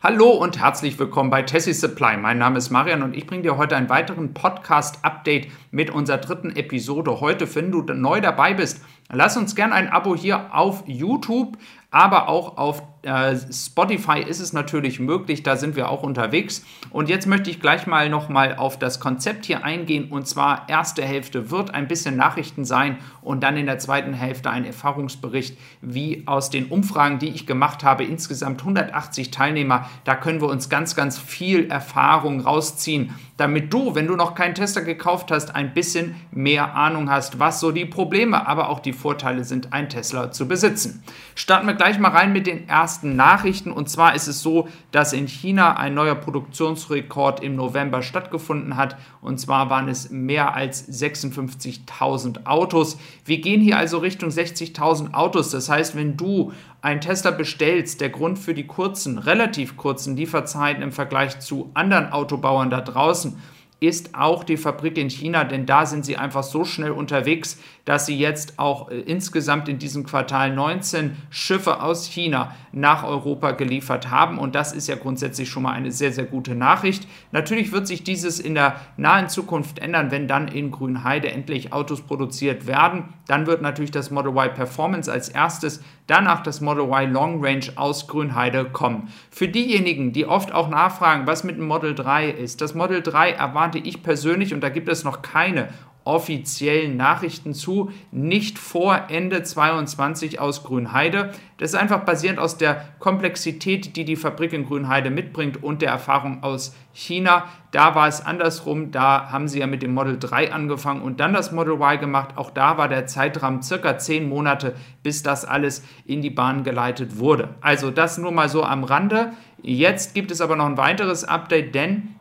Hallo und herzlich willkommen bei Tessie Supply. Mein Name ist Marian und ich bringe dir heute einen weiteren Podcast-Update mit unserer dritten Episode. Heute, wenn du neu dabei bist, lass uns gerne ein Abo hier auf YouTube, aber auch auf äh, Spotify ist es natürlich möglich, da sind wir auch unterwegs. Und jetzt möchte ich gleich mal nochmal auf das Konzept hier eingehen. Und zwar erste Hälfte wird ein bisschen Nachrichten sein und dann in der zweiten Hälfte ein Erfahrungsbericht, wie aus den Umfragen, die ich gemacht habe, insgesamt 180 Teilnehmer. Da können wir uns ganz, ganz viel Erfahrung rausziehen, damit du, wenn du noch keinen Tester gekauft hast, ein bisschen mehr Ahnung hast, was so die Probleme, aber auch die Vorteile sind, einen Tesla zu besitzen. Starten wir gleich mal rein mit den ersten Nachrichten. Und zwar ist es so, dass in China ein neuer Produktionsrekord im November stattgefunden hat. Und zwar waren es mehr als 56.000 Autos. Wir gehen hier also Richtung 60.000 Autos. Das heißt, wenn du einen Tesla bestellst, der Grund für die kurzen, relativ kurzen Lieferzeiten im Vergleich zu anderen Autobauern da draußen, ist auch die Fabrik in China, denn da sind sie einfach so schnell unterwegs, dass sie jetzt auch äh, insgesamt in diesem Quartal 19 Schiffe aus China nach Europa geliefert haben. Und das ist ja grundsätzlich schon mal eine sehr, sehr gute Nachricht. Natürlich wird sich dieses in der nahen Zukunft ändern, wenn dann in Grünheide endlich Autos produziert werden. Dann wird natürlich das Model Y Performance als erstes, danach das Model Y Long Range aus Grünheide kommen. Für diejenigen, die oft auch nachfragen, was mit dem Model 3 ist, das Model 3 erwarte ich persönlich, und da gibt es noch keine offiziellen Nachrichten zu, nicht vor Ende 22 aus Grünheide. Das ist einfach basierend aus der Komplexität, die die Fabrik in Grünheide mitbringt und der Erfahrung aus China. Da war es andersrum, da haben sie ja mit dem Model 3 angefangen und dann das Model Y gemacht. Auch da war der Zeitrahmen circa 10 Monate, bis das alles in die Bahn geleitet wurde. Also das nur mal so am Rande. Jetzt gibt es aber noch ein weiteres Update, denn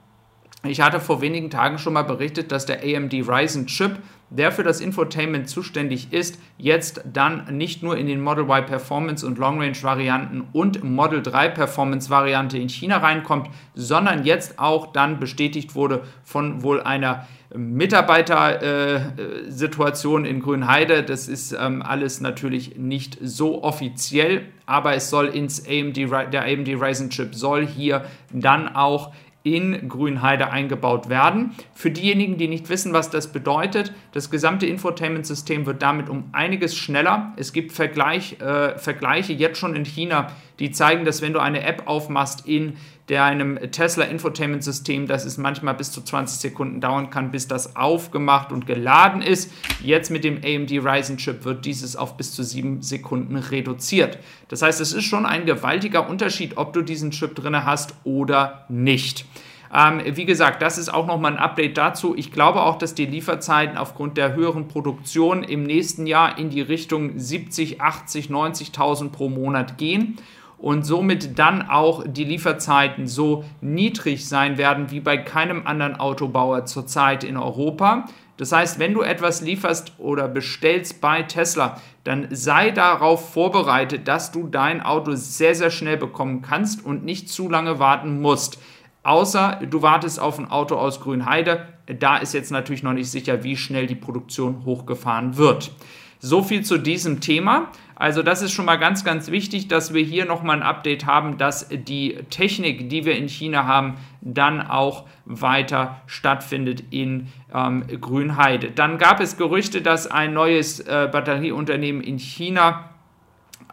ich hatte vor wenigen Tagen schon mal berichtet, dass der AMD Ryzen Chip, der für das Infotainment zuständig ist, jetzt dann nicht nur in den Model Y Performance und Long Range Varianten und Model 3 Performance Variante in China reinkommt, sondern jetzt auch dann bestätigt wurde von wohl einer Mitarbeitersituation in Grünheide. Das ist ähm, alles natürlich nicht so offiziell, aber es soll ins AMD, der AMD Ryzen Chip soll hier dann auch in Grünheide eingebaut werden. Für diejenigen, die nicht wissen, was das bedeutet, das gesamte Infotainment-System wird damit um einiges schneller. Es gibt Vergleich, äh, Vergleiche jetzt schon in China, die zeigen, dass wenn du eine App aufmachst in deinem Tesla Infotainment System, dass es manchmal bis zu 20 Sekunden dauern kann, bis das aufgemacht und geladen ist. Jetzt mit dem AMD Ryzen Chip wird dieses auf bis zu 7 Sekunden reduziert. Das heißt, es ist schon ein gewaltiger Unterschied, ob du diesen Chip drin hast oder nicht. Ähm, wie gesagt, das ist auch nochmal ein Update dazu. Ich glaube auch, dass die Lieferzeiten aufgrund der höheren Produktion im nächsten Jahr in die Richtung 70, 80, 90.000 pro Monat gehen und somit dann auch die Lieferzeiten so niedrig sein werden wie bei keinem anderen Autobauer zurzeit in Europa. Das heißt, wenn du etwas lieferst oder bestellst bei Tesla, dann sei darauf vorbereitet, dass du dein Auto sehr, sehr schnell bekommen kannst und nicht zu lange warten musst. Außer du wartest auf ein Auto aus Grünheide. Da ist jetzt natürlich noch nicht sicher, wie schnell die Produktion hochgefahren wird. So viel zu diesem Thema. Also das ist schon mal ganz, ganz wichtig, dass wir hier nochmal ein Update haben, dass die Technik, die wir in China haben, dann auch weiter stattfindet in ähm, Grünheide. Dann gab es Gerüchte, dass ein neues äh, Batterieunternehmen in China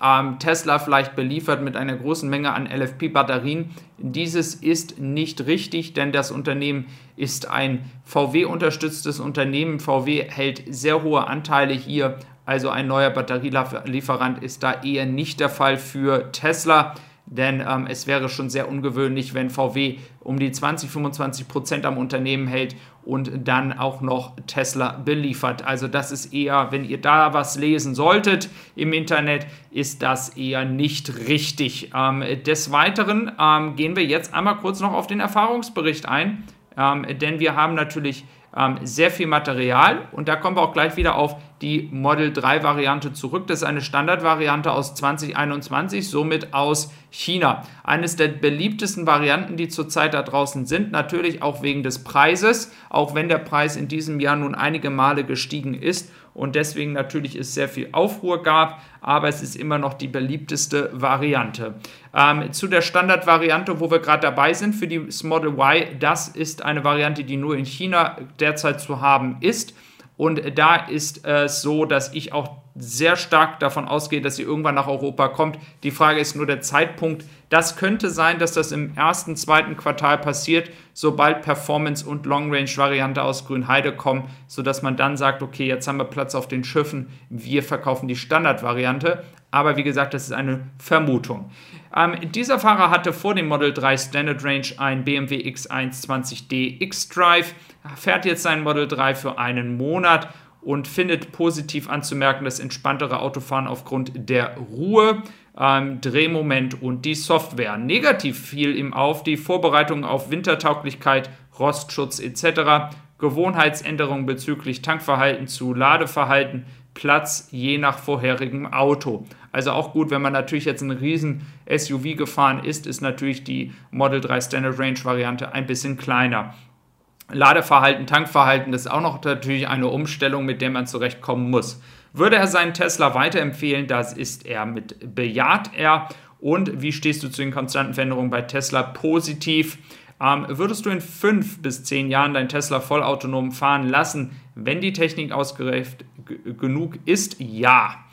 ähm, Tesla vielleicht beliefert mit einer großen Menge an LFP-Batterien. Dieses ist nicht richtig, denn das Unternehmen ist ein VW-unterstütztes Unternehmen. VW hält sehr hohe Anteile hier, also ein neuer Batterielieferant ist da eher nicht der Fall für Tesla denn ähm, es wäre schon sehr ungewöhnlich, wenn VW um die 20, 25 Prozent am Unternehmen hält und dann auch noch Tesla beliefert. Also das ist eher, wenn ihr da was lesen solltet im Internet, ist das eher nicht richtig. Ähm, des Weiteren ähm, gehen wir jetzt einmal kurz noch auf den Erfahrungsbericht ein, ähm, denn wir haben natürlich ähm, sehr viel Material und da kommen wir auch gleich wieder auf die Model 3 Variante zurück. Das ist eine Standardvariante aus 2021, somit aus China. Eines der beliebtesten Varianten, die zurzeit da draußen sind, natürlich auch wegen des Preises, auch wenn der Preis in diesem Jahr nun einige Male gestiegen ist und deswegen natürlich es sehr viel Aufruhr gab, aber es ist immer noch die beliebteste Variante. Ähm, zu der Standardvariante, wo wir gerade dabei sind für die Model Y, das ist eine Variante, die nur in China derzeit zu haben ist. Und da ist es so, dass ich auch sehr stark davon ausgehe, dass sie irgendwann nach Europa kommt. Die Frage ist nur der Zeitpunkt. Das könnte sein, dass das im ersten, zweiten Quartal passiert, sobald Performance- und Long-Range-Variante aus Grünheide kommen, sodass man dann sagt, okay, jetzt haben wir Platz auf den Schiffen, wir verkaufen die Standardvariante. Aber wie gesagt, das ist eine Vermutung. Ähm, dieser Fahrer hatte vor dem Model 3 Standard Range ein BMW X1 20D X-Drive, fährt jetzt sein Model 3 für einen Monat und findet positiv anzumerken das entspanntere Autofahren aufgrund der Ruhe, ähm, Drehmoment und die Software. Negativ fiel ihm auf die Vorbereitung auf Wintertauglichkeit, Rostschutz etc., Gewohnheitsänderungen bezüglich Tankverhalten zu Ladeverhalten, Platz je nach vorherigem Auto. Also auch gut, wenn man natürlich jetzt ein riesen SUV gefahren ist, ist natürlich die Model 3 Standard Range Variante ein bisschen kleiner. Ladeverhalten, Tankverhalten, das ist auch noch natürlich eine Umstellung, mit der man zurechtkommen muss. Würde er seinen Tesla weiterempfehlen, das ist er mit bejaht er. Und wie stehst du zu den konstanten Veränderungen bei Tesla? Positiv. Ähm, würdest du in fünf bis zehn Jahren dein Tesla vollautonom fahren lassen, wenn die Technik ausgereift genug ist? Ja.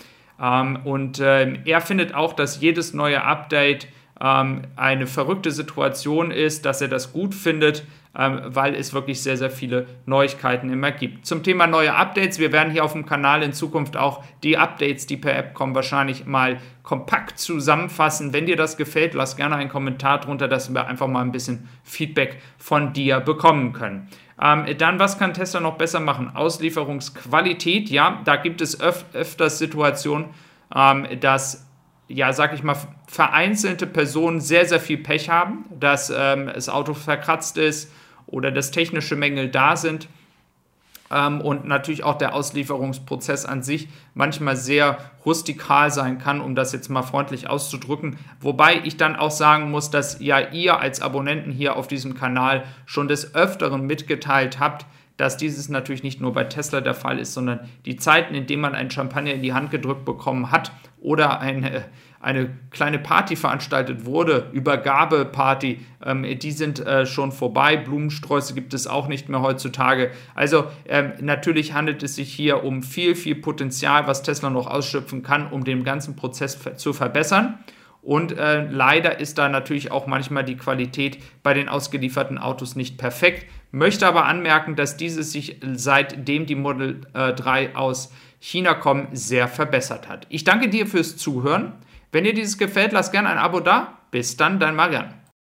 Ähm, und äh, er findet auch, dass jedes neue Update ähm, eine verrückte Situation ist, dass er das gut findet, ähm, weil es wirklich sehr, sehr viele Neuigkeiten immer gibt. Zum Thema neue Updates, wir werden hier auf dem Kanal in Zukunft auch die Updates, die per App kommen, wahrscheinlich mal kompakt zusammenfassen. Wenn dir das gefällt, lass gerne einen Kommentar drunter, dass wir einfach mal ein bisschen Feedback von dir bekommen können. Ähm, dann, was kann Tesla noch besser machen? Auslieferungsqualität, ja, da gibt es öf öfters Situationen, ähm, dass ja, sag ich mal, vereinzelte Personen sehr, sehr viel Pech haben, dass ähm, das Auto verkratzt ist oder dass technische Mängel da sind ähm, und natürlich auch der Auslieferungsprozess an sich manchmal sehr rustikal sein kann, um das jetzt mal freundlich auszudrücken. Wobei ich dann auch sagen muss, dass ja ihr als Abonnenten hier auf diesem Kanal schon des Öfteren mitgeteilt habt, dass dieses natürlich nicht nur bei Tesla der Fall ist, sondern die Zeiten, in denen man einen Champagner in die Hand gedrückt bekommen hat oder eine, eine kleine Party veranstaltet wurde, Übergabeparty, ähm, die sind äh, schon vorbei. Blumensträuße gibt es auch nicht mehr heutzutage. Also ähm, natürlich handelt es sich hier um viel, viel Potenzial, was Tesla noch ausschöpfen kann, um den ganzen Prozess zu verbessern. Und äh, leider ist da natürlich auch manchmal die Qualität bei den ausgelieferten Autos nicht perfekt. Möchte aber anmerken, dass dieses sich seitdem die Model äh, 3 aus China kommen sehr verbessert hat. Ich danke dir fürs Zuhören. Wenn dir dieses gefällt, lass gerne ein Abo da. Bis dann, dein Marian.